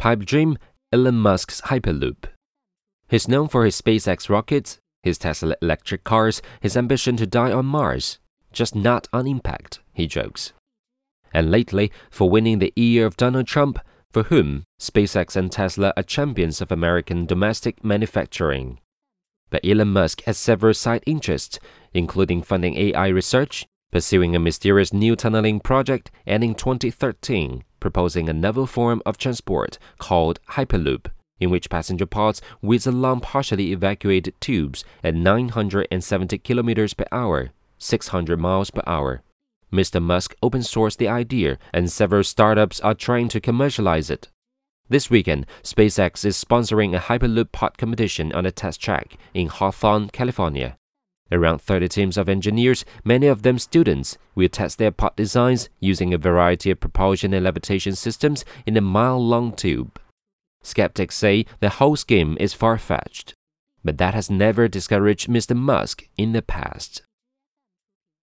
Pipe dream Elon Musk's Hyperloop. He's known for his SpaceX rockets, his Tesla electric cars, his ambition to die on Mars, just not on impact, he jokes. And lately, for winning the ear of Donald Trump, for whom SpaceX and Tesla are champions of American domestic manufacturing. But Elon Musk has several side interests, including funding AI research, pursuing a mysterious new tunneling project, and in 2013, proposing a novel form of transport called Hyperloop, in which passenger pods whiz along partially evacuated tubes at 970 kilometers per hour, 600 miles per hour. Mr. Musk open sourced the idea, and several startups are trying to commercialize it. This weekend, SpaceX is sponsoring a Hyperloop pod competition on a test track in Hawthorne, California. Around 30 teams of engineers, many of them students, will test their pod designs using a variety of propulsion and levitation systems in a mile long tube. Skeptics say the whole scheme is far fetched, but that has never discouraged Mr. Musk in the past.